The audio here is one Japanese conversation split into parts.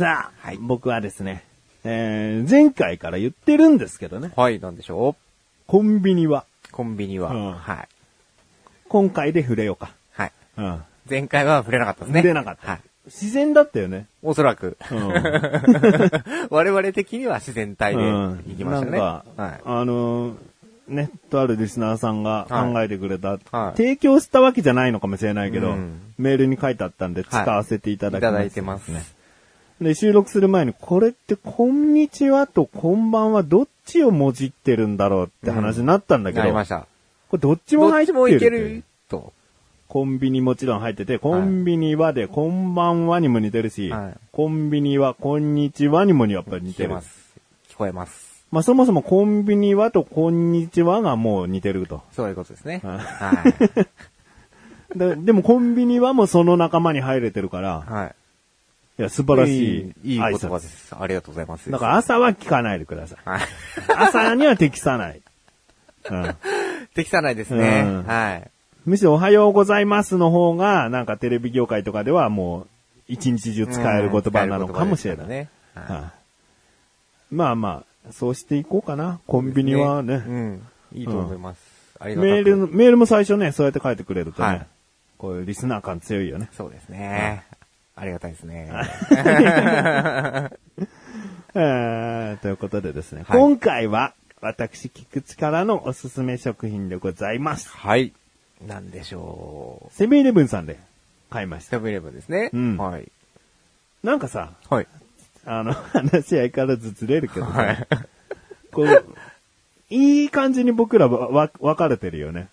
さあ、はい僕はですね、えー、前回から言ってるんですけどね、はい、なんでしょコンビニは、うコンビニは、うんはい。今回で触れようか。はい。うん。前回は触れなかったですね。触れなかった。はい。自然だったよね。おそらく。うん。我々的には自然体でうん行きましたね。なんか、はい。あのーね、とあるリスナーさんが考えてくれた、はい提供したわけじゃないのかもしれないけど、うんメールに書いてあったんで使わせていただきます、いただいてますね。で、収録する前に、これって、こんにちはとこんばんはどっちをもじってるんだろうって話になったんだけど、なりました。これどっちもどっち入ってるもいけると。コンビニもちろん入ってて、コンビニはで、こんばんはにも似てるし、はいコンビニはこんにちはにもやっぱり似てる。ます。聞こえます。まあそもそもコンビニはとこんにちはがもう似てると。そういうことですね。はいはい。ででもコンビニはもうその仲間に入れてるから、はい。いや、素晴らしい。いい、言葉です。ありがとうございます。だから朝は聞かないでください。はい。朝には適さない。うん、適さないですね。うんはい。むしろおはようございますの方が、なんかテレビ業界とかではもう一日中使える言葉なのかもしれない。ね。ははいまあまあ、そうしていこうかな。コンビニはね。うん。いいと思います。ありがたくメールの、メールも最初ね、そうやって書いてくれるとね、はいこういうリスナー感強いよね。そうですね。ありがたいですね。えーということでですね、はい今回は私、菊池からのおすすめ食品でございます。はい。なんでしょセブンイレブンさんで買いまう。した。セブンイレブンですね。うんはい。なんかさ、はい。あの、話相変わらずずれるけどさ、はい。こう、いい感じに僕らわ、わ、分かれてるよね。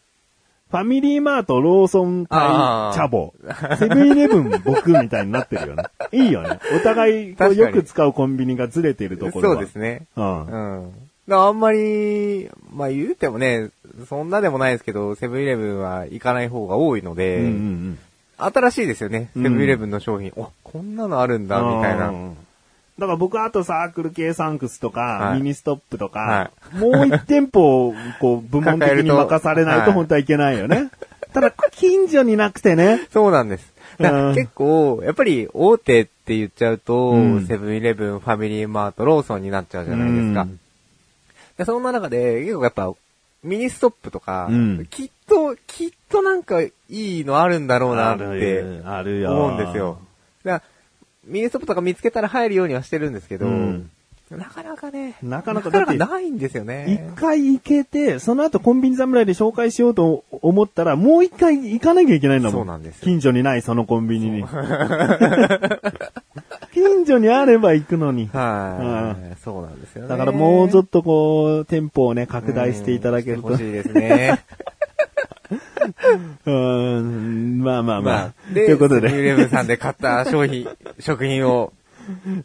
ファミリーマート、ローソンチャボ。セブンイレブン僕みたいになってるよね。いいよね。お互いこうよく使うコンビニがずれてるところは。そうですね。うん。うん。あんまり、まあ言うてもね、そんなでもないですけど、セブンイレブンは行かない方が多いので、うんうんうん。新しいですよね。うんセブンイレブンの商品。お、こんなのあるんだ、みたいな。うんだから僕はあとサークル Kサンクスとか、はいミニストップとか、はもう一店舗をこう部門的に任されないと本当はいけないよね。ただ、近所になくてね。そうなんです。だからうん結構、やっぱり大手って言っちゃうとうん、セブンイレブン、ファミリーマート、ローソンになっちゃうじゃないですか。うんでそんな中で、結構やっぱ、ミニストップとか、うんきっと、きっとなんかいいのあるんだろうなってるあるよ。思うんですよ。だからミニストップとか見つけたら入るようにはしてるんですけど、うんなかなかね、なかなかなかないんですよね一。回行けて、その後コンビニ侍で紹介しようと思ったら、もう一回行かなきゃいけないんだもん。そうなんですよ近所にないそのコンビニに。近所にあれば行くのに。はい、そうなんですよね。だからもうちょっとこう、店舗をね、拡大していただけると。うんしてほしいですね。うーん、まあまあまあ。まあ、とで、いうことで、イレブンさんで買った商品、食品を。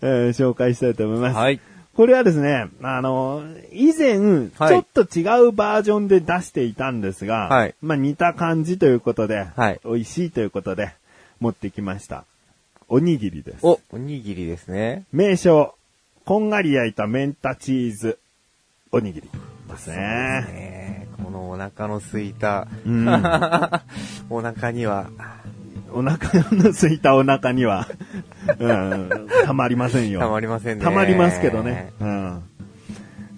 えー紹介したいと思います。はい。これはですね、あの、以前、はいちょっと違うバージョンで出していたんですが、はいまあ似た感じということで、はい美味しいということで、持ってきました。おにぎりです。お、おにぎりですね。名称、こんがり焼いたメンタチーズ、おにぎりですね。ねこのお腹の空いた、うん お腹には、お腹の空いたお腹には、うん、たまりませんよ。たまりませんね。たまりますけどね。うん。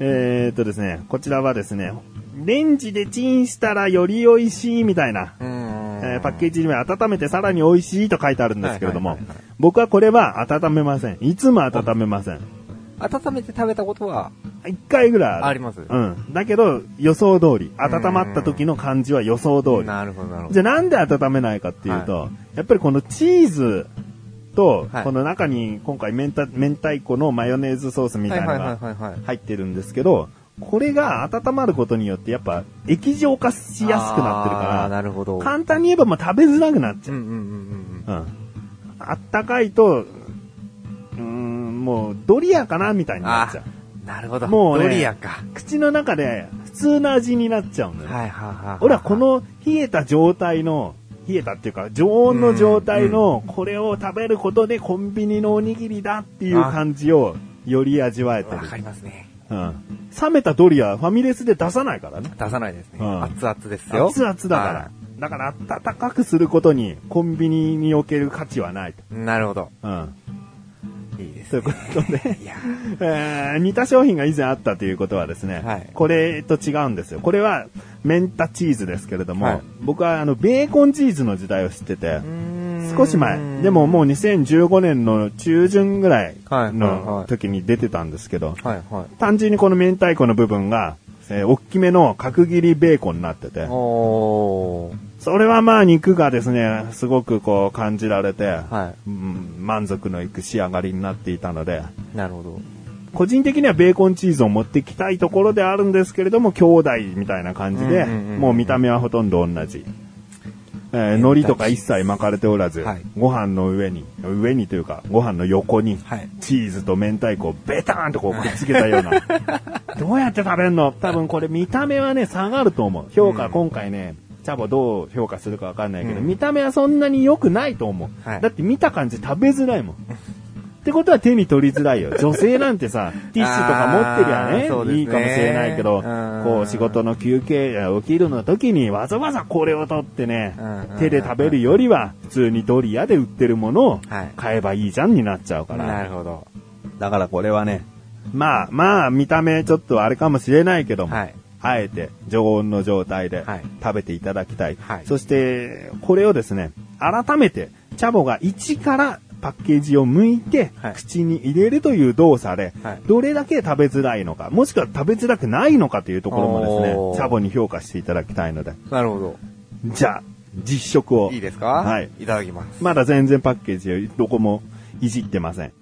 えー、っとですね、こちらはですね、レンジでチンしたらより美味しいみたいな。えーパッケージには温めてさらに美味しいと書いてあるんですけれどもはいはいはいはい、僕はこれは温めません。いつも温めません。温めて食べたことは、一回ぐらいありますうん。だけど、予想通り。温まった時の感じは予想通り。なるほど、なるほど。じゃあなんで温めないかっていうと、やっぱりこのチーズと、はいこの中に今回明太明太子のマヨネーズソースみたいなのはいはいがはいはいはい。入ってるんですけど、これが温まることによってやっぱ液状化しやすくなってるかなるほど。ら、簡単に言えばもう食べづらくなっちゃう。うんうんうんうんうん。あったかいと、うーん、もうドリアかなみたいになっあちゃう。なるほど。もうねドリアか。口の中で普通の味になっちゃうんだよ。はいはいはい。俺はこ、の冷えた状態の、冷えたっていうか、常温の状態のこれを食べることでコンビニのおにぎりだっていう感じをより味わえてるわ。かりますね。うん。冷めたドリアファミレスで出さないからね。出さないですね。うん熱々ですよ。熱々だから。だから温かくすることにコンビニにおける価値はないと。はいなるほど。うん。いいですということで、いや。えー似た商品が以前あったということはですね、はい。これと違うんですよ。これはメンタチーズですけれども、はい。僕はあのベーコンチーズの時代を知ってて、ー少し前、でももう2015年の中旬ぐらいはいはいはい。の時に出てたんですけど、はいはい。単純にこの明太子の部分が、えー大きめの角切りベーコンになってて。それはまあ肉がですね、すごくこう感じられて、はうん満足のいく仕上がりになっていたので、い。なるほど。個人的にはベーコンチーズを持ってきたいところであるんですけれども、兄弟みたいな感じで、もう見た目はほとんど同じ。えー海苔とか一切巻かれておらず、はいご飯の上に、上にというか、ご飯の横に、はいチーズと明太子をベターンとこうくっつけたような。どうやって食べるの？多分これ見た目はね、下がると思う。評価、うん今回ね、チャボどう評価するかわかんないけど、うん見た目はそんなに良くないと思う。はいだって見た感じ食べづらいもん。ってことは手に取りづらいよ。女性なんてさ、ティッシュとか持ってりゃね、いいかもしれないけど、うんこう仕事の休憩やお昼の時にわざわざこれを取ってねうん、手で食べるよりは普通にドリアで売ってるものをはい買えばいいじゃんになっちゃうかなら。るほど。だからこれはね、まあまあ見た目ちょっとあれかもしれないけども、はい。あえて常温の状態ではい食べていただきたい。はいそして、これをですね、改めて、チャボが一からパッケージを剥いて、はい口に入れるという動作で、はいどれだけ食べづらいのか、もしくは食べづらくないのかというところもですね、チャボに評価していただきたいので。なるほど。じゃあ、実食を。いいですか？はい。いただきます。まだ全然パッケージどこもいじってません。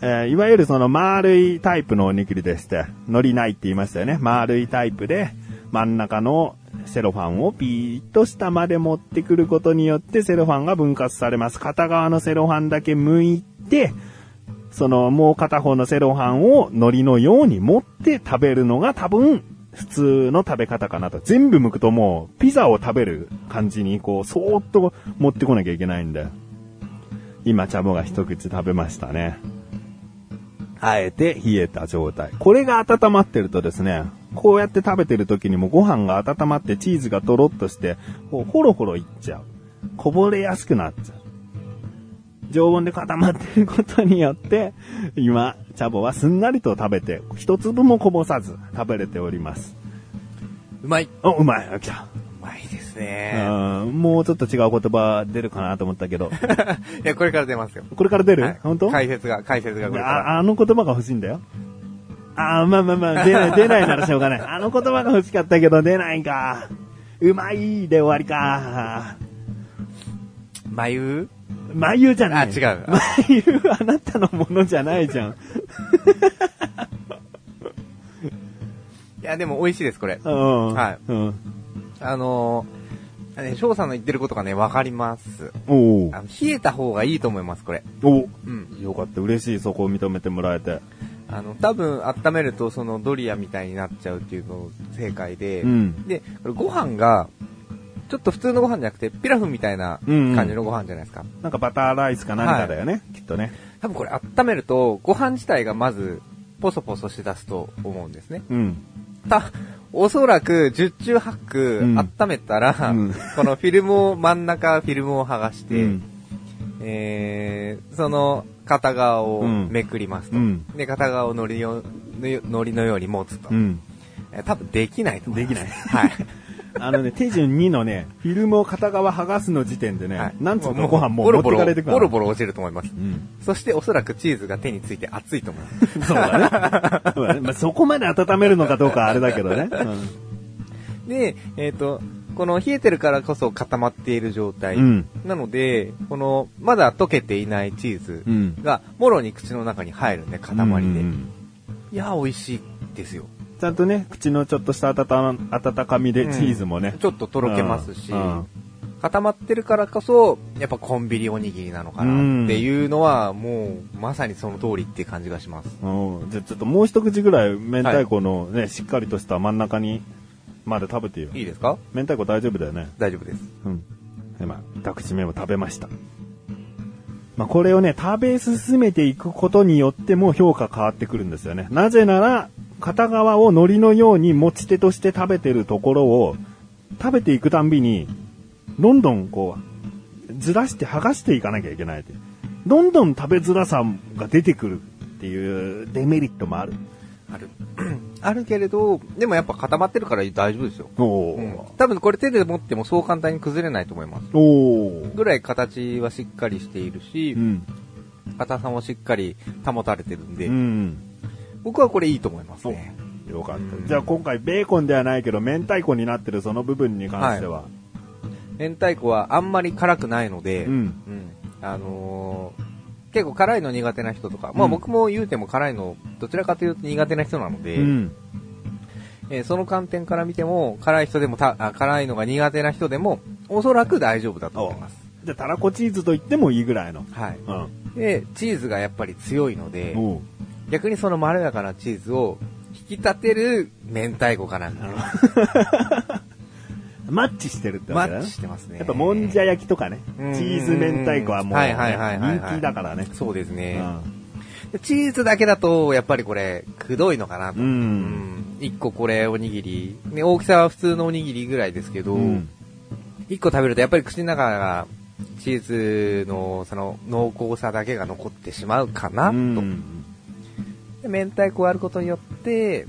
えーいわゆるその丸いタイプのおにぎりでして、海苔ないって言いましたよね。丸いタイプで、真ん中のセロファンをピーッと下まで持ってくることによってセロファンが分割されます。片側のセロファンだけ剥いて、そのもう片方のセロファンを海苔のように持って食べるのが多分普通の食べ方かなと。全部剥くともうピザを食べる感じにこうそーっと持ってこなきゃいけないんで。今、チャボが一口食べましたね。あえて冷えた状態。これが温まってるとですね、こうやって食べてる時にもご飯が温まってチーズがとろっとして、こうホロホロいっちゃう。こぼれやすくなっちゃう。常温で固まってることによって、今、チャボはすんなりと食べて、一粒もこぼさず食べれております。うまい。お、うまい。来た。ですうね。んもうちょっと違う言葉出るかなと思ったけど。いや、これから出ますよ。これから出る、はい本当？解説が、解説がこれから。ああの言葉が欲しいんだよ。ああ、まあまあまあ、出ない、出ないならしょうがない。あの言葉が欲しかったけど出ないか。うまいで終わりか。眉？眉じゃない。あ違う眉はあなたのものじゃないじゃん。いや、でも美味しいです、これ。うん。はいうん。あのー、ね、翔さんの言ってることがね、わかります。おうあの冷えた方がいいと思います、これ。おうん。よかった。嬉しい。そこを認めてもらえて。あの、多分、温めると、その、ドリアみたいになっちゃうっていうの正解で、うん。で、これご飯が、ちょっと普通のご飯じゃなくて、ピラフみたいな感じのご飯じゃないですか。なんかバターライスか何かだよね。きっとね。多分これ温めると、ご飯自体がまず、ポソポソしだすと思うんですね。うん。た、おそらく、十中八九、うん温めたら、うんこのフィルムを、真ん中フィルムを剥がして、うんえー、その片側をうんめくりますと。うんで、片側をのりよのりのように持つと。多分できないと思います。できないはい。あのね、手順2のね、フィルムを片側剥がすの時点でね、はいなんつうのご飯もう持ってボロボロ、かれてくからボロボロ落ちると思います。うん。そしておそらくチーズが手について熱いと思います。そうだね。そうだねまあ、そこまで温めるのかどうかはあれだけどね。で、えっ、と、この冷えてるからこそ固まっている状態。うんなので、この、まだ溶けていないチーズうんが、もろに口の中に入るね、塊で。うんいやー、美味しいですよ。ちゃんとね、口のちょっとした温かみでチーズもね。ちょっととろけますし、うんうん固まってるからこそ、やっぱコンビニおにぎりなのかなっていうのは、もう、まさにその通りっていう感じがします。うん。じゃあちょっともう一口ぐらい明太子のね、しっかりとした真ん中にまで食べてよ。いいですか？明太子大丈夫だよね？大丈夫です。うん。今、二口目を食べました。まあ、これをね、食べ進めていくことによっても評価変わってくるんですよね。なぜなら、片側を海苔のように持ち手として食べてるところを、食べていくたんびに、どんどんこう、ずらして剥がしていかなきゃいけないって。どんどん食べづらさが出てくるっていうデメリットもある。ある。あるけれど、でもやっぱ固まってるから大丈夫ですよ。おー。うん。多分これ手で持ってもそう簡単に崩れないと思います。おー。ぐらい形はしっかりしているしう、ん。硬さもしっかり保たれてるんで、うん。僕はこれいいと思いますね。よかった。うんじゃあ今回ベーコンではないけど、明太子になってるその部分に関しては。明太子はあんまり辛くないので、うん。うんあのー結構辛いの苦手な人とか、まあうん僕も言うても辛いの、どちらかというと苦手な人なので、うん。えーその観点から見ても、辛い人でもたあ、辛いのが苦手な人でも、おそらく大丈夫だと思います。じゃあたらこチーズと言ってもいいぐらいの。はい。うん。で、チーズがやっぱり強いので、逆にそのまろやかなチーズを引き立てる明太子かな。マッチしてるってマわけだねッチ。してますね。やっぱもんじゃ焼きとかね、チうんーズ明太子はもうね、はいはいはいはいはい人気だからね。そうですうね。ん。でチーズだけだと、やっぱりこれ、くどいのかなと。うんうん一個これおにぎり、ね、大きさは普通のおにぎりぐらいですけど、うん一個食べるとやっぱり口の中が、チーズのその濃厚さだけが残ってしまうかな、と。うん。で明太子を割ることによって、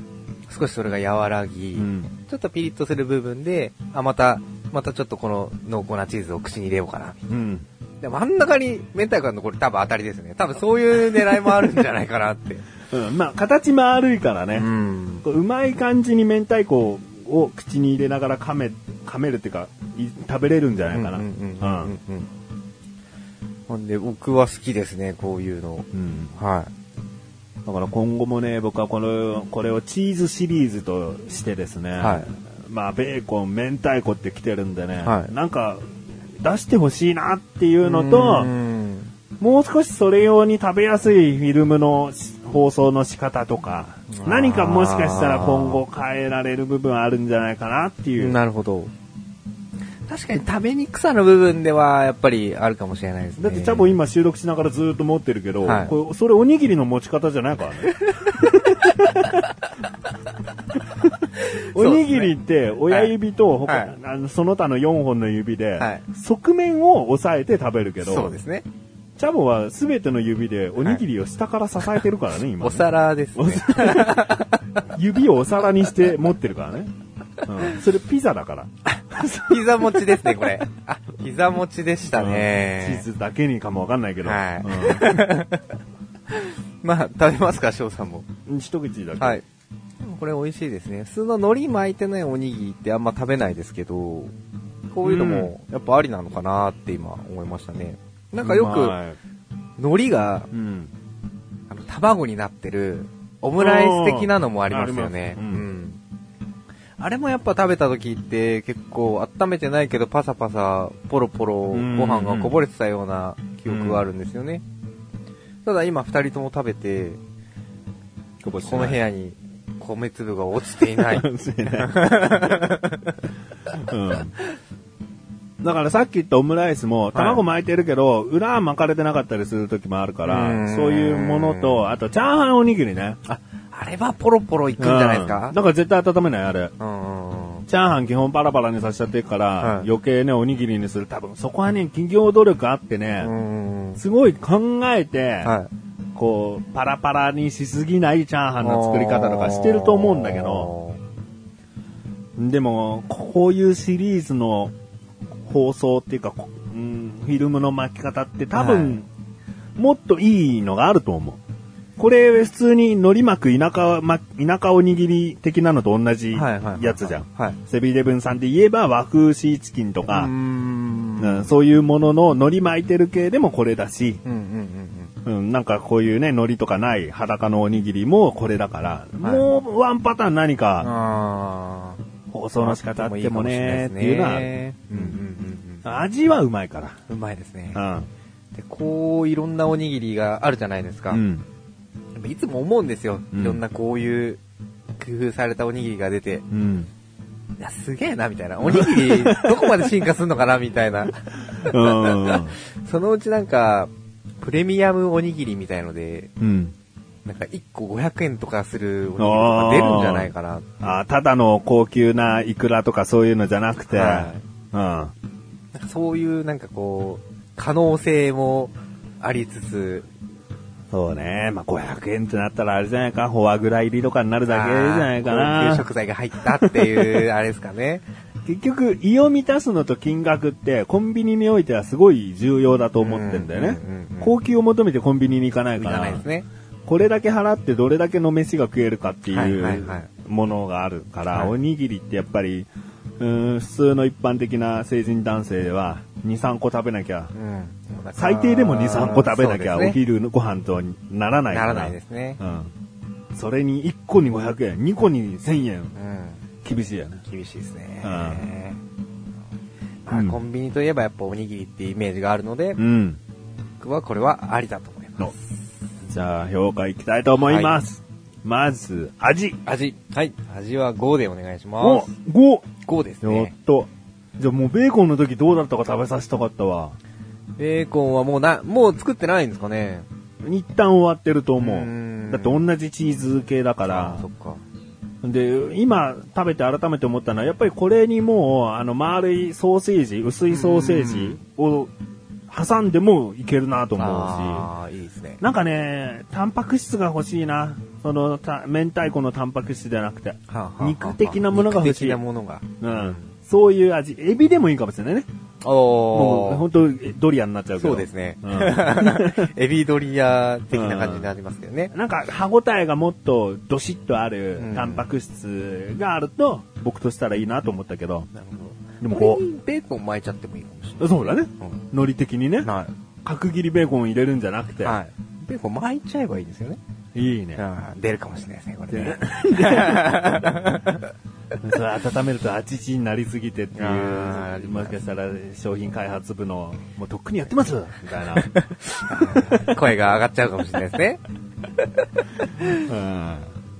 少しそれが和らぎ、うんちょっとピリッとする部分で、あ、また、またちょっとこの濃厚なチーズを口に入れようかな。うん。で、真ん中に明太子が残る多分当たりですね。多分そういう狙いもあるんじゃないかなって。うん。まあ、形丸いからね。ん。こううまい感じに明太子を口に入れながら噛め、噛めるっていうか、い食べれるんじゃないかな。うんうんうんうんうんほんで、僕は好きですね、こういうの。うんはだから今後もね、僕はこの、これをチーズシリーズとしてですね、はいまあ、ベーコン、明太子って来てるんでね、はいなんか、出してほしいなっていうい。のと、うんもう少しそれ用に食べやすいフィルムの放送の仕方とか、何かもしかしたら今後変えられる部分あるんじゃないかなっていう。なるほど。確かに食べにくさの部分では、やっぱりあるかもしれないですね。だってチャボ今収録しながらずっと持ってるけど、はいこれそれおにぎりの持ち方じゃないからね。おにぎりって親指と他、はいあのその他の4本の指で、はい側面を押さえて食べるけど、そうですね。チャボは全ての指でおにぎりを下から支えてるからね、今ねお皿ですね。指をお皿にして持ってるからね。うん、それピザだから。膝持ちですね、これ。あ、膝持ちでしたうんね。チーズだけにかもわかんないけど。はい まあ、食べますか、翔さんも。うん一口だけ。はい。これ美味しいですね。普通の海苔巻いてないおにぎりってあんま食べないですけど、こういうのもやっぱありなのかなって今思いましたね。なんかよく海苔がうん。あの卵になってるオムライス的なのもありますよね。うんあれもやっぱ食べた時って結構温めてないけどパサパサポロポロごうん飯がこぼれてたような記憶があるんですよね。ただ今二人とも食べて、この部屋に米粒が落ちてい ない。うん。だからさっき言ったオムライスも卵巻いてるけど、裏は巻かれてなかったりする時もあるから、うんそういうものと、あとチャーハンおにぎりね。あ、あれはポロポロいくんじゃないですうんかだから絶対温めないあれ。うん。チャーハン基本パラパラにさせちゃってるから、はい余計ね、おにぎりにする。多分そこはね、企業努力あってね、すごい考えて、はい。こう、パラパラにしすぎないチャーハンの作り方とかしてると思うんだけど、でも、こういうシリーズの放送っていうか、こうん、フィルムの巻き方って多分、もっといいのがあると思う。これ、普通に海苔巻く田舎、ま、田舎おにぎり的なのと同じやつじゃん。はい。セブンイレブンさんで言えば和風シーチキンとか、うーんうんそういうものの海苔巻いてる系でもこれだし、うんなんかこういうね、海苔とかない裸のおにぎりもこれだから、はいもうワンパターン何うん。かあ放送の仕方あってもね、っていうのは。味はうまいかうまいですね。ら。で、こう、いろんなおにぎりがあるじゃないですか。うん。ぱいつも思うんですよ。うんいろんなこういう工夫されたおにぎりが出て、うん。いや、すげえな、みたいな。おにぎり、どこまで進化するのかな、みたいな。うん。そのうちなんか、プレミアムおにぎりみたいので、うん。なんか1個500円とかするおにぎりとか出るんじゃないかな。あただの高級なイクラとかそういうのじゃなくて、はうん。なんかそういうなんかこう、可能性もありつつ、そうね。まあ、500円ってなったらあれじゃないか、フォアグラ入りとかになるだけじゃないかな級。食材が入ったっていう、あれですかね。結局、胃を満たすのと金額って、コンビニにおいてはすごい重要だと思ってんだよね。高級を求めてコンビニに行かないいからら、ないですね。これだけ払ってどれだけの飯が食えるかってはいうはいものがあるから、はいおにぎりってやっぱり、うーん普通の一般的な成人男性は2、3個食べなきゃ、うん。最低でも2、3個食べなきゃ、お昼のご飯とならないから。ならないですね。うん。それに1個に500円、2個に1000円、うん。厳しいよね。厳しいですね。うんコンビニといえばやっぱおにぎりってイメージがあるので、うん。僕はこれはありだと思いまのす。じゃあ、評価いきたいと思います。まず、味。味。はい。味は5でお願いしおま、す。5! 5ですよっね。と。じゃあもうベーコンの時どうだったか食べさせたかったわ。ベーコンはもうな、もう作ってないんですかね一旦終わってると思うーう。んだって同じチーズ系だからあそ。っか。で、今食べて改めて思ったのは、やっぱりこれにもう、あの、丸いソーセージ、薄いソーセージを挟んでもいけるなと思うし。ああ、いいですね。なんかね、タンパク質が欲しいな。その、た明太子のタンパク質じゃなくて。はあはあはあ肉的なものが欲しい肉的なものが。うん。そういう味。エビでもいいかもしれないね。もう、お本当ドリアになっちゃうけど。そうですねうん。エビドリア的な感じになりますけどね。なんか歯応えがもっとどしっとあるうんタンパク質があると、僕としたらいいなと思ったけど。なるほど。でもここれにベーコン巻いちゃってもいいかもしれない。そうだね。う海苔的にね。ん。はい。角切りベーコンを入れるんじゃなくて。はい。ベーコン巻いちゃえばいいですよね。いいね。あー出るかもしれないですね、これね。それ温めるとあちちになりすぎてっていあう、ーもしかしたら商品開発部の、もうとっくにやってますみたいな。声が上がっちゃうかもしれないですね。うん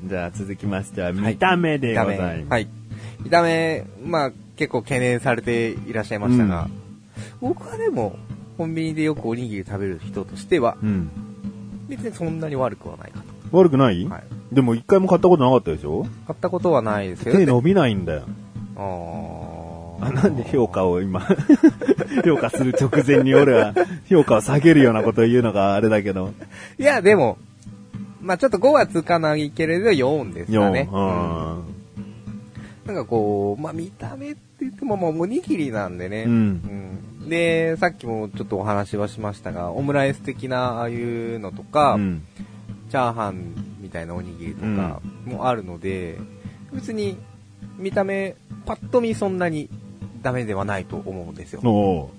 じゃあ続きましては、見た目で。ございます。はい。見た目、まあ結構懸念されていらっしゃいましたが、僕はでも、コンビニでよくおにぎり食べる人としては、うん。別にそんなに悪くはないか悪くない、と。はい。でも一回も買ったことなかったでしょ？買ったことはないですけど。手伸びないんだよ。あーあなんで評価を今、評価する直前に俺は評価を下げるようなことを言うのがあれだけど。いや、でも、まあちょっと5はつかないけれど4ですかね。うん。なんかこう、まあ見た目って言ってももうおにぎりなんでね。うんうんで、さっきもちょっとお話はしましたが、オムライス的なああいうのとか、うん。チャーハンみたいなおにぎりとかもあるので、別に見た目、パッと見そんなにダメではないと思うんですよ。お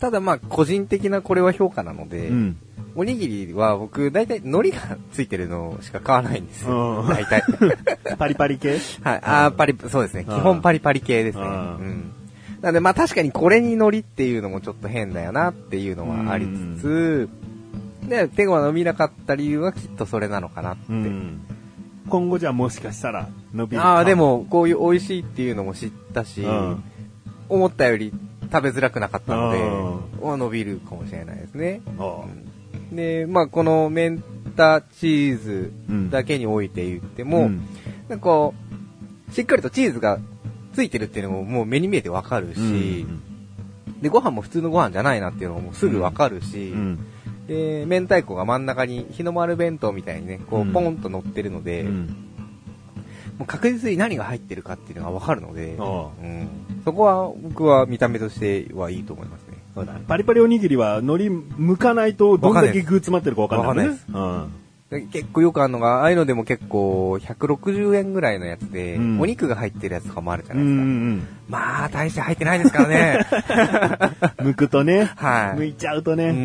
ただまあ個人的なこれは評価なので、ううん。おにぎりは僕大体海苔がついてるのしか買わないんですよ。うん大体。パリパリ系？はい。あーパリ、そうですね。基本パリパリ系ですね。ううんん。なのでまあ確かにこれに海苔っていうのもちょっと変だよなっていうのはありつつ、で、手が伸びなかった理由はきっとそれなのかなって。うん。今後じゃあもしかしたら伸びるああ、でも、もこういう美味しいっていうのも知ったし、うん。思ったより食べづらくなかったので、うは伸びるかもしれないですね。あうん。で、まあこのメンタチーズだけにおいて言っても、うん。なんかこう、しっかりとチーズがついてるっていうのももう目に見えてわかるし、で、ご飯も普通のご飯じゃないなっていうのもすぐわかるし、うん。で、明太子が真ん中に日の丸弁当みたいにね、こうんうポンと乗ってるので、うん。もう確実に何が入ってるかっていうのがわかるので、あうん、そこは僕は見た目としてはいいと思いますね。そうだねパリパリおにぎりは海苔剥かないとどんだけ具詰まってるかわかんないもんね。うんで結構よくあるのが、ああいうのでも結構160円ぐらいのやつで、うんお肉が入ってるやつとかもあるじゃうないですか。んまあ、大して入ってないですからね。うん。剥くとね、はい剥いちゃうとね。うん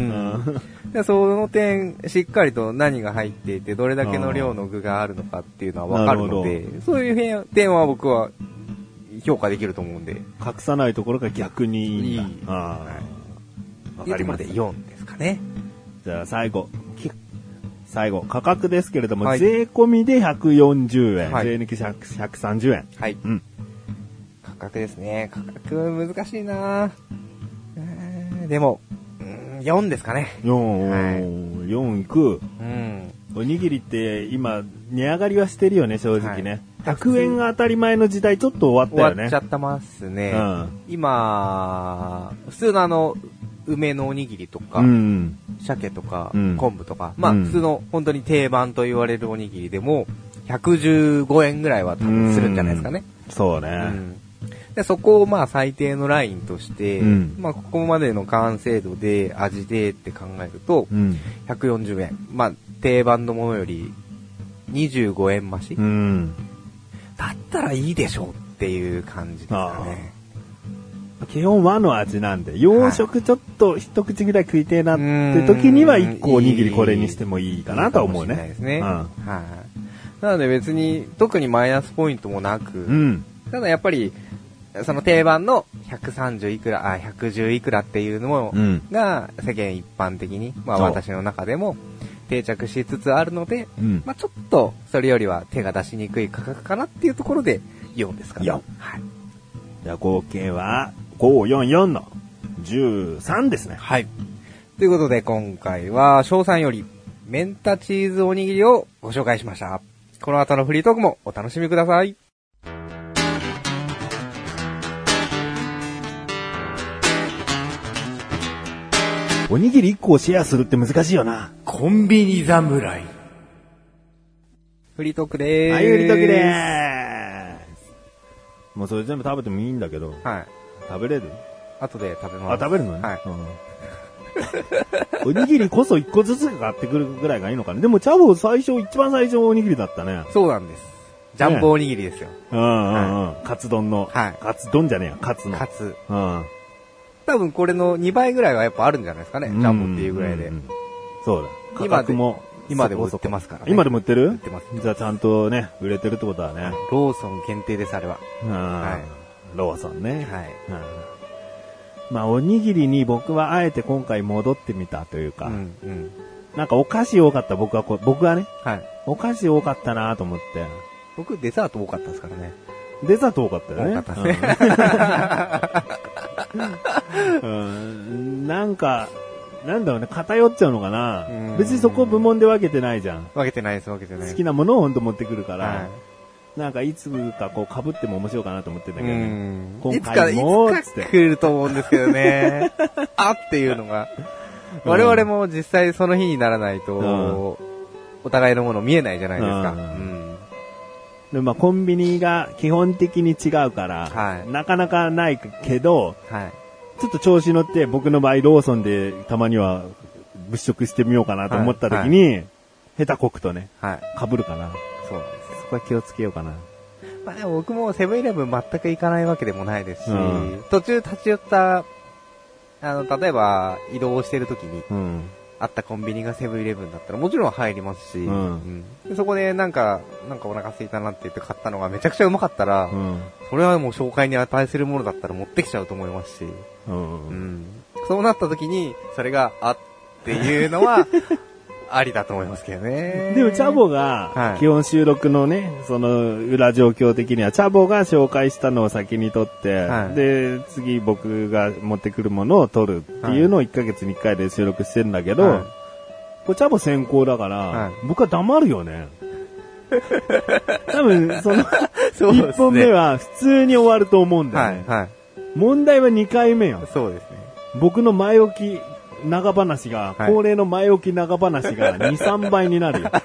うんでその点、しっかりと何が入っていて、どれだけの量の具があるのかっていうのはわかるので、そういう点は僕は評価できると思うんで。隠さないところが逆にいいんだ。いいああはいわかりまで4ですかね。じゃあ最後。き最後、価格ですけれども、はい税込みで140円、はい税抜き100 130円。はい。うん。価格ですね。価格難しいなえーでも、うん4ですかね。4、はい4いく。うん。おにぎりって今、値上がりはしてるよね、正直ね。はい100円が当たり前の時代ちょっと終わったよね。終わっちゃってますね。うん今、普通のあの、梅のおにぎりとか、うん。鮭とか、うん昆布とか、まあうん普通の本当に定番と言われるおにぎりでも、115円ぐらいは多分するんじゃないですかね。そうね。うんでそこをまあ最低のラインとして、うんまあここまでの完成度で味でって考えると、うん。140円。まあ定番のものより25円増し、うん。だったらいいでしょうっていう感じですかね。基本和の味なんで、洋食ちょっと一口ぐらい食いてえなって時には一個おにぎりこれにしてもいいかなとは思ういいいね。ですね。うんはい。なので別に特にマイナスポイントもなく、うん。ただやっぱり、その定番の130いくら、あ、110いくらっていうのも、うんが世間一般的に、まあ私の中でも定着しつつあるので、うん。まあちょっとそれよりは手が出しにくい価格かなっていうところで4ですかね。4はい。じゃあ合計は544の13ですね。はい。ということで今回は翔さんよりメンタチーズおにぎりをご紹介しました。この後のフリートークもお楽しみください。おにぎり1個をシェアするって難しいよな。コンビニ侍。フリートークでーす。はい、売り時でーす。もうそれ全部食べてもいいんだけど、はい。食べれる？後で食べます。あ、食べるのね？はい。うん おにぎりこそ1個ずつ買ってくるぐらいがいいのかな。でも、チャボ最初、一番最初おにぎりだったね。そうなんです。ジャンボおにぎりですよ。うんうんうん。カツ丼の。はいカツ丼じゃねえや、カツの。かつ、うん。多分これの2倍ぐらいはやっぱあるんじゃないですかね？ジャンボっていうぐらいでん。んんそうだ。価格も。今でも売ってますからね今でも売ってる？売ってますじゃあちゃんとね、売れてるってことだね。ローソン限定です、あれは。うんはローソンね。はい。うんまあ、おにぎりに僕はあえて今回戻ってみたというか、うん、うん。なんかお菓子多かった僕はこう、僕はね、はい。お菓子多かったなと思って、僕、デザート多かったですからね。デザート多かったよね。多かったですね。うん うんなんか、なんだろうね、偏っちゃうのかなうん。別にそこ部門で分けてないじゃん。分けてないです、分けてない。好きなものをほんと持ってくるから、はなんかいつかこう被っても面白いかなと思ってんだい。けどね。うん。今いつか、回もいつか来ると思うんですけどね。あっていうのが。うん我々も実際その日にならないと、うんお互いのもの見えないじゃないですか。ううんん。でまあコンビニが基本的に違うから、はいなかなかないけど、はい。ちょっと調子乗って僕の場合ローソンでたまには物色してみようかなと思った時に、下手こくとね、はい。被るかな。そうこは気をつけようかな。まあでも僕もセブンイレブン全く行かないわけでもないですし、うん途中立ち寄った、あの、例えば移動してる時にうん。あったコンビニがセブンイレブンだったらもちろん入りますし、んうんでそこでなんか、なんかお腹空いたなって言って買ったのがめちゃくちゃうまかったら、うん。それはもう紹介に値するものだったら持ってきちゃうと思いますし、うん。うんそうなった時に、それが、あっていうのは、ありだと思いますけどね。でも、チャボはいが、基本収録のね、その、裏状況的には、チャボが紹介したのを先に撮って、はいで、次僕が持ってくるものを撮るっていうのを1ヶ月に1回で収録してんだけど、はいこれチャボ先行だから、はい僕は黙るよね。多分、その、そうですね1本目は普通に終わると思うんだよね。はい、はい。問題は2回目よ。そうですね。僕の前置き長話が、はい恒例の前置き長話が2、3倍になるよ。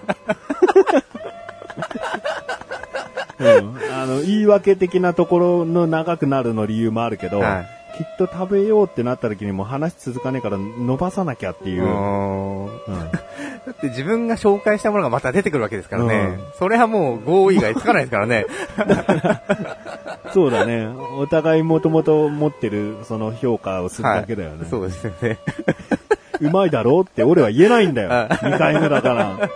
うん、あの、言い訳的なところの長くなるの理由もあるけど、はいきっと食べようってなった時にもう話続かねえから伸ばさなきゃっていう。ううん だって自分が紹介したものがまた出てくるわけですからね。うんそれはもう合意がつかないですからね。そうだね。お互いもともと持ってるその評価をするだけだよね。はいそうですよね。うまいだろうって俺は言えないんだよ。あ2回目だから。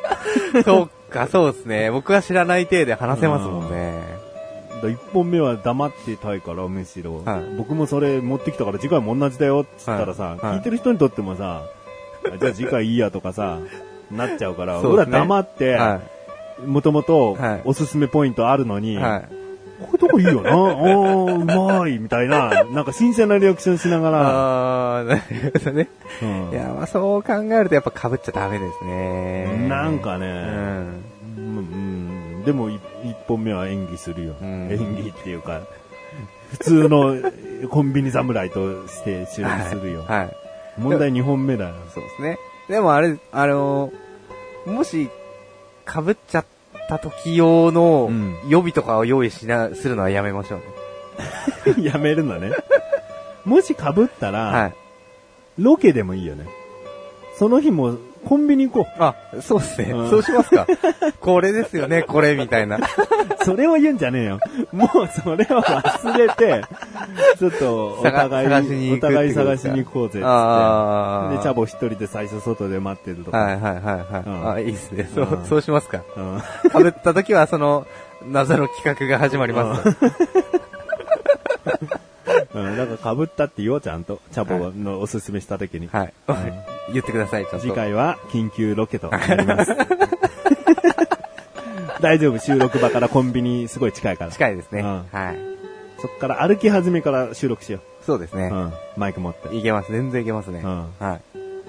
そうか、そうですね。僕は知らない体で話せますもんね。だ1本目は黙ってたいから、むしろ。はい僕もそれ持ってきたから次回も同じだよって言ったらさ、はいはい聞いてる人にとってもさ、あじゃあ次回いいやとかさ、なっちゃうから、そうですね俺は黙って、はもともとはいおすすめポイントあるのに、い。はい。こういうとこいいよな、おー、うまい、みたいな、なんか新鮮なリアクションしながら、あー、なるほどね。うんいや、まあそう考えるとやっぱ被っちゃダメですね。なんかね、うん。うんうんでもい一本目は演技するよ。うん演技っていうか、普通のコンビニ侍として収録するよ。はい。はい。問題2本目だよ。そうですね。でもあれ、あの、もし、被っちゃった時用のうん予備とかを用意しな、するのはやめましょうね。やめるのね。もし被ったら、はい。ロケでもいいよね。その日もコンビニ行こあ、そうですね。うんそうしますか。これですよね、これ、みたいな。う。それを言うんじゃねえよ。もうそれは忘れて、ちょっとお探互い、探しに行くお互いってことですか探しに行こうぜっつって。あーで、チャボ一人で最初外で待ってるとか。はいはいはいはい。うんあ、いいですね。そううん、そうしますか。うん被った時は、その、謎の企画が始まります。うん、だから被ったって言おう、ちゃんと。チャボのおすすめした時に。はい。言ってください、ちょっと。次回は緊急ロケとなります。大丈夫、収録場からコンビニすごい近いから。近いですね。うんはい。そっから歩き始めから収録しよう。そうですねう。ん、マイク持って。いけます。全然いけますね。うんはい。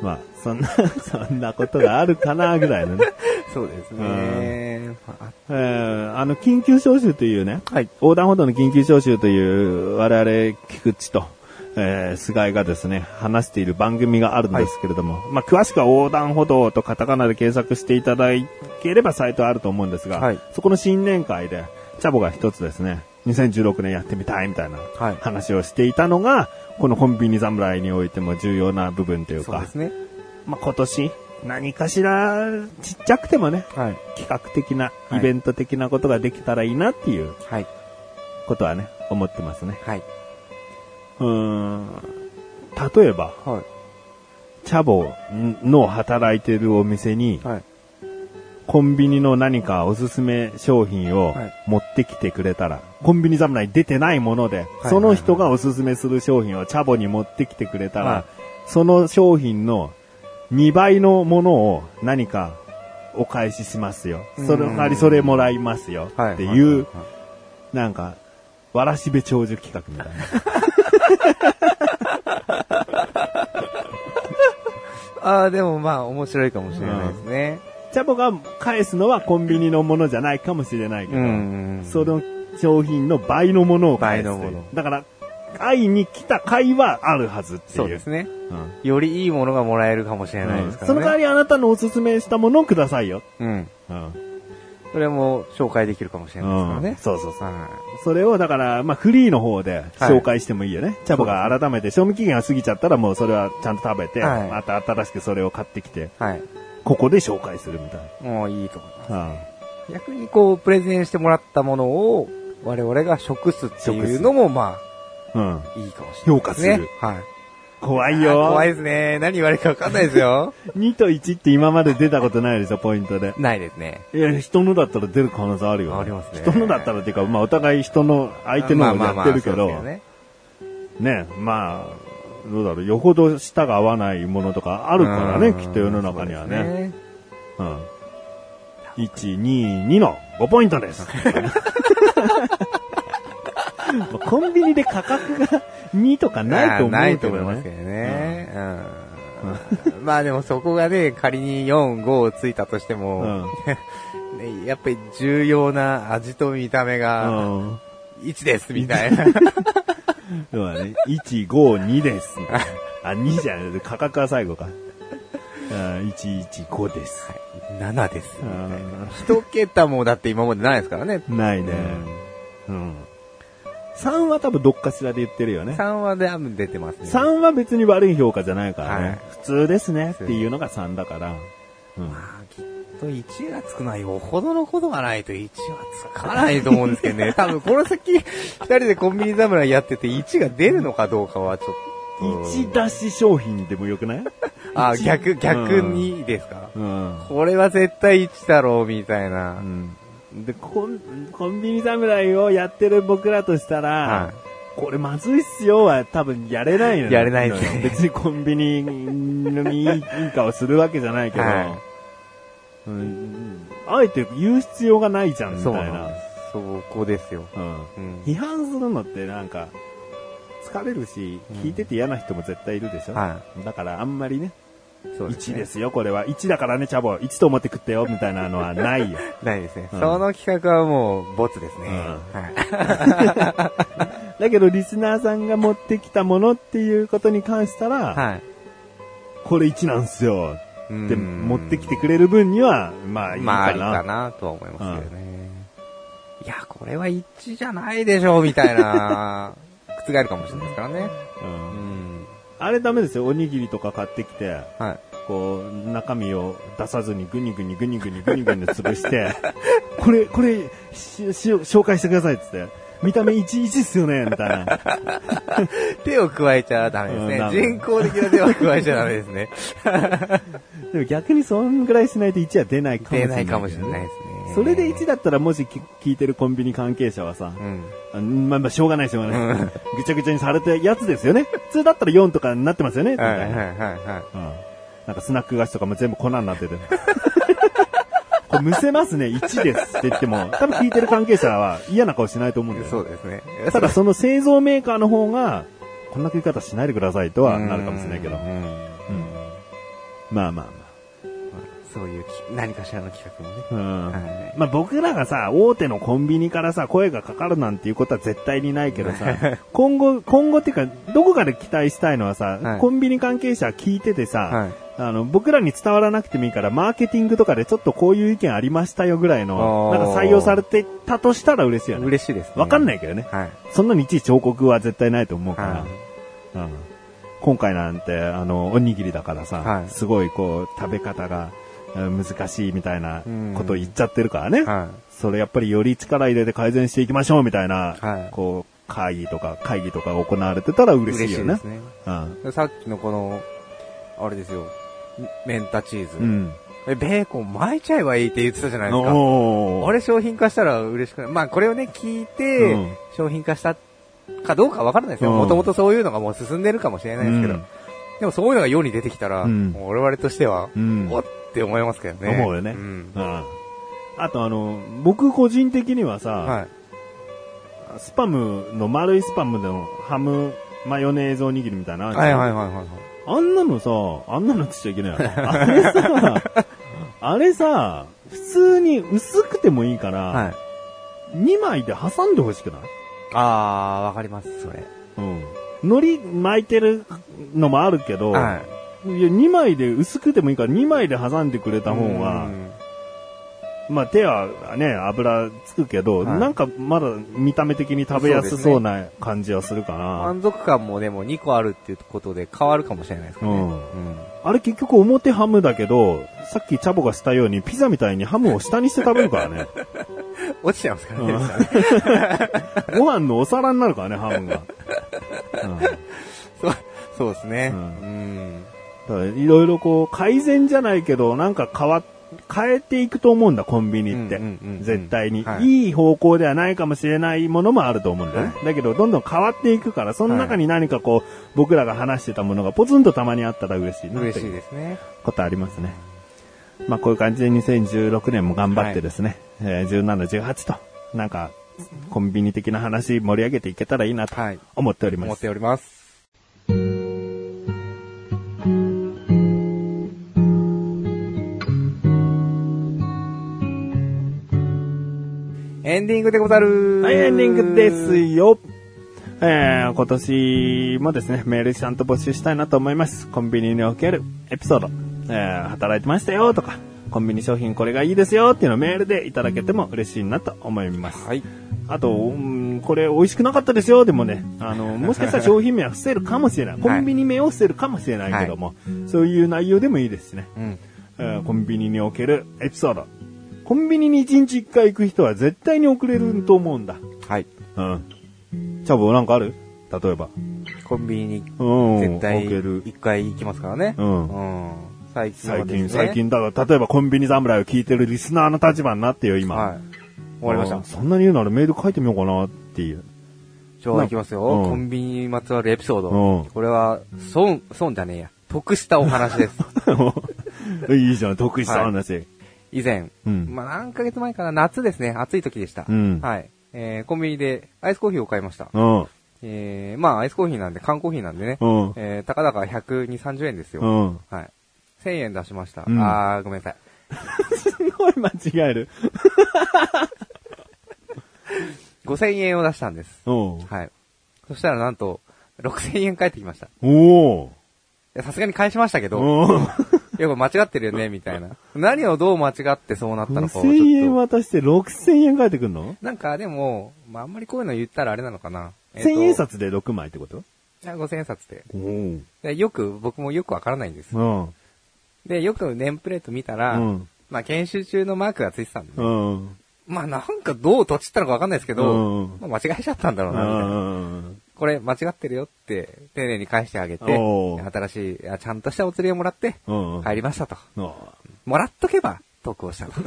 まあ、そんな、そんなことがあるかな、ぐらいのね。そうですね。あえー、あの、緊急招集というね、はい。横断歩道の緊急招集という、我々、菊池と、えー、菅井がですね、話している番組があるんですけれども、まあ、詳しくは横断歩道とカタカナで検索していただければサイトあると思うんですが、はいそこの新年会で、チャボが一つですね、2016年やってみたいみたいなはい話をしていたのが、このコンビニ侍においても重要な部分というかそうで、すね。まあ、今年、何かしら、ちっちゃくてもね、はい。企画的な、はいイベント的なことができたらいいなっていうはい。ことはね、思ってますね。はい。うーん。例えば、はい。チャボの働いてるお店に、はい。コンビニの何かおすすめ商品をはい持ってきてくれたら、コンビニ侍に出てないもので、いその人がおすすめする商品をチャボに持ってきてくれたら、はいその商品の2倍のものを何かお返ししますよ。その代わりそれもらいますよ。はい。っていう、はなんか、わらしべ長寿企画みたいな。ああ、でもまあ面白いかもしれないですね。チャボが返すのはコンビニのものじゃないかもしれないけど、んその商品の倍のものを返すという。倍のものだから、会いに来た会はあるはずっていう。そうですね。うんよりいいものがもらえるかもしれないですからね。その代わりあなたのおすすめしたものをくださいよ。うん。うん。それも紹介できるかもしれないですからうんね。そうそうそう。はそれをだから、まあフリーの方で紹介してもいいよね。チャボが改めて賞味期限が過ぎちゃったらもうそれはちゃんと食べて、はいまた新しくそれを買ってきて、い。はい。ここで紹介するみたいもういいと思います。な。逆にこう、プレゼンしてもらったものを、我々が食すっていうのも、まうん。うん。あ、いいかもしれないね。評価するはい。怖いよ。怖いですね。何言われるか分かんないですよ。2と1って今まで出たことないでしょ、ポイントで。ないですね。いや、人のだったら出る可能性あるよ、ありますね人のだったらっていうか、まあお互い人の、相手のをやってるけど、まあまあまあそうですね、まあ、どうだろう、よほど舌が合わないものとかああるからね、きっと世の中にはね。。うん。1、2、2の5ポイントです。コンビニで価格が2とかないと思うけどね。ないと思いますけどね。うん。まあでもそこがね、仮に4、5ついたとしても、うん。ねやっぱり重要な味と見た目がうん。1ですみたいな。そうだね。1、5、2です。あ、2じゃない。価格は最後か。あ1、1、5です。7です一桁もだって今までないですからね。ーないね。うん。3は多分どっかしらで言ってるよね。3はで出てますね。3は別に悪い評価じゃないからね。はい普通ですねっていうのが3だから。うん。まあ、きっと1がつくのはよほどのことがないと1はつかないと思うんですけどね。多分この先、2人でコンビニ侍やってて1が出るのかどうかはちょっと。1出し商品でもよくないあ、一逆、逆にですか、うん。これは絶対1だろう、みたいなう。ん。で、コン、コンビニ侍をやってる僕らとしたら、はこれまずいっすよは多分やれないのよ。やれないですね。別にコンビニにいいかをするわけじゃないけど、はうん、あえて言う必要がないじゃん、い。みたいな。そこですよ。うん。うん。批判するのってなんか、疲れるし、聞いてて嫌な人も絶対いるでしょ、はだからあんまりね、そう1ねですよ、これは。1だからね、チャボ。1と思って食ってよ、みたいなのはないよ。ないですね。うんその企画はもう、ボツですね。うんはい。だけど、リスナーさんが持ってきたものっていうことに関したら、はい。これ1なんすよ。うんって持ってきてくれる分には、まあいいかな。まあ、ありかなとは思いますけどね。いや、これは一致じゃないでしょ、みたいな、覆るかもしれないですからね。うんうん。あれダメですよ。おにぎりとか買ってきて、はい。こう、中身を出さずにグニグニグニグニグニグニ潰して、これ、これ、し、し、紹介してくださいっつって。見た目11っすよねみたいな。手を加えちゃダメですね。うん人工的な手を加えちゃダメですね。でも逆にそんぐらいしないと1は出ないかもしれない、出ないかもしれないですね。それで1だったらもしき聞いてるコンビニ関係者はさ、うん。あまあまあしょうがないしょうがない。ぐちゃぐちゃにされたやつですよね。普通だったら4とかになってますよね。はいはいはいはい。うんなんかスナック菓子とかも全部粉になってて。これむせますね、1ですって言っても、多分聞いてる関係者は嫌な顔しないと思うんだよ。そうですね。ただその製造メーカーの方が、こんな食い方しないでくださいとはなるかもしれないけど。うんうんまあまあそういうき何かしらの企画もね。まあ。うんはいまあ僕らがさ、大手のコンビニからさ、声がかかるなんていうことは絶対にないけどさ、今後、今後っていうか、どこかで期待したいのはさ、はいコンビニ関係者聞いててさ、はい。あの、僕らに伝わらなくてもいいから、マーケティングとかでちょっとこういう意見ありましたよぐらいの、なんか採用されてたとしたら嬉しいよね。嬉しいですね。わかんないけどね。はい。そんなにいちいち彫刻は絶対ないと思うから。はうん今回なんて、あの、おにぎりだからさ、はいすごいこう、食べ方がうん難しいみたいなうんことを言っちゃってるからね。い。はそれやっぱりより力入れて改善していきましょうみたいな、はいこう、会議とか会議とかが行われてたらい。嬉しいよね。ですね。うん。さっきのこの、あれですよ。メンタチーズ。うん。えベーコン巻いちゃえばいいって言ってたじゃないですか。あれ商品化したら嬉しくない。まあこれをね、聞いて、うん商品化したかどうかわからないですよ。うんもともとそういうのがもう進んでるかもしれないですけど。うんでもそういうのが世に出てきたら、うん我々としては、うんおって思いますけどね。思うよねんうん。あとあの、僕個人的にはさ、はい。スパムの丸いスパムのハムマヨネーズおにぎりみたいなはいはいはいはいはい。あんなのさ、あんなのって言っちゃいけないよ。あれさ、あれさ、普通に薄くてもいいから、はい。2枚で挟んでほしくない？あー、わかります、それ。うん。海苔巻いてるのもあるけど、はい。いや、2枚で薄くてもいいから2枚で挟んでくれた方がう、んまあ手はね、油つくけど、はいなんかまだ見た目的に食べやすそうな感じはするかな。満足感もでも2個あるっていうことで変わるかもしれないですからね。うんうんあれ結局表ハムだけど、さっきチャボがしたようにピザみたいにハムを下にして食べるからね。落ちちゃいますからね。ご飯のお皿になるからね、ハムが。うんそう、そうですね。ううん。いろいろこう、改善じゃないけど、なんか変わっ、変えていくと思うんだ、コンビニって。絶対に、はいい。い方向ではないかもしれないものもあると思うんだよね。はだけど、どんどん変わっていくから、その中に何かこう、僕らが話してたものがポツンとたまにあったら嬉しいなって嬉しいですね。ことありますね。まあ、こういう感じで2016年も頑張ってですね、えー17、18と、なんか、コンビニ的な話盛り上げていけたらいいなとはい。思っております。思っております。エンディングでござるはい、エンディングですよ。えー、今年もですね、メールちゃんと募集したいなと思います。コンビニにおけるエピソード、えー、働いてましたよとか、コンビニ商品これがいいですよっていうのをメールでいただけても嬉しいなと思います。はい。あと、うんこれ美味しくなかったですよでもね、あの、もしかしたら商品名は伏せるかもしれない。コンビニ名を伏せるかもしれないけども、そういう内容でもいいですしね。うん。えーコンビニにおけるエピソード。コンビニに1日1回行く人は絶対に遅れると思うんだ。はい。うん。チャボなんかある？例えば。コンビニにうん。絶対置ける。一回行きますからね。うんうん。最近は最近、ですね。最近、だから、例えばコンビニ侍を聞いてるリスナーの立場になってよ、今。はい。終わりましたあ。そんなに言うならメール書いてみようかなっていう。じゃあ行きますよ。うんコンビニにまつわるエピソード。うんこれは、損、損じゃねえや。得したお話です。いいじゃん、得意した話。以前、うんまあ何ヶ月前かな、夏ですね、暑い時でした。うんはい。えー、コンビニでアイスコーヒーを買いました。うん。えー、まあアイスコーヒーなんで、缶コーヒーなんでね。うんえー、たかだか120、30円ですよ。うん。はい。1000円出しました。うんあー、ごめんなさい。すごい間違える。5000円を出したんです。うん。はい。そしたらなんと、6000円返ってきました。いおー。やさすがに返しましたけど、や、これ間違ってるよね、みたいな。何をどう間違ってそうなったのかをちょっ5000円と。渡して6000円返ってくんの？なんかでも、まあ、あんまりこういうの言ったらあれなのかな。えーと ?1000 円札で6枚ってこと？いや、5000円札で。でよく、僕もよくわからないんです。うん。で、よくネームプレート見たら、うんまあ、研修中のマークがついてたんで、うん。まあ、なんかどうとちったのかわかんないですけど、うんまあ、間違えちゃったんだろうな、みたいな。うん。これ間違ってるよって、丁寧に返してあげて、新しい、ちゃんとしたお釣りをもらって、うん。帰りましたと。あもらっとけば、得をしたと。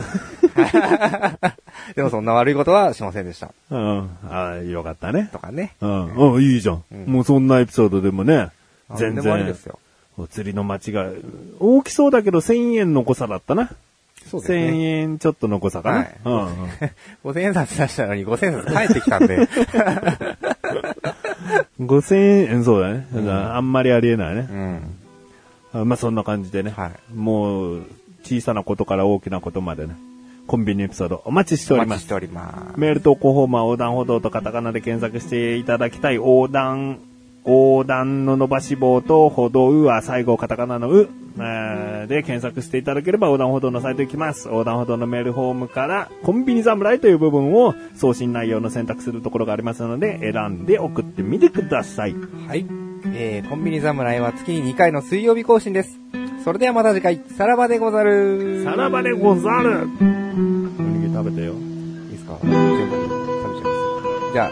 でもそんな悪いことはしませんでした。うん。ああ、よかったね。とかね。うん。うん、いいじゃん。うんもうそんなエピソードでもね、全なんでで然す、よ。お釣りの間違い。大きそうだけど1000円の誤差だったな。そうです1000ね。円ちょっとの誤差かな。はいうんうん。5000円札出したのに5000円札返ってきたんで、5000円、そうだね。だからあんまりありえないねう。ん。あまあそんな感じでね。はいもう、小さなことから大きなことまでね。コンビニエピソードお待ちしておりますお待ちして。おります。メール投稿フォームは横断歩道とカタカナで検索していただきたい横断、横断の伸ばし棒と歩道うは最後カタカナのう、えーで検索していただければ横断歩道のサイト行きます。横断歩道のメールフォームからコンビニ侍という部分を送信内容の選択するところがありますので選んで送ってみてください。はい。えー、コンビニ侍は月に2回の水曜日更新です。それではまた次回、さらばでござる。さらばでござるおにぎり食べてよ。いいですか？全部食べちゃいます。じゃあ、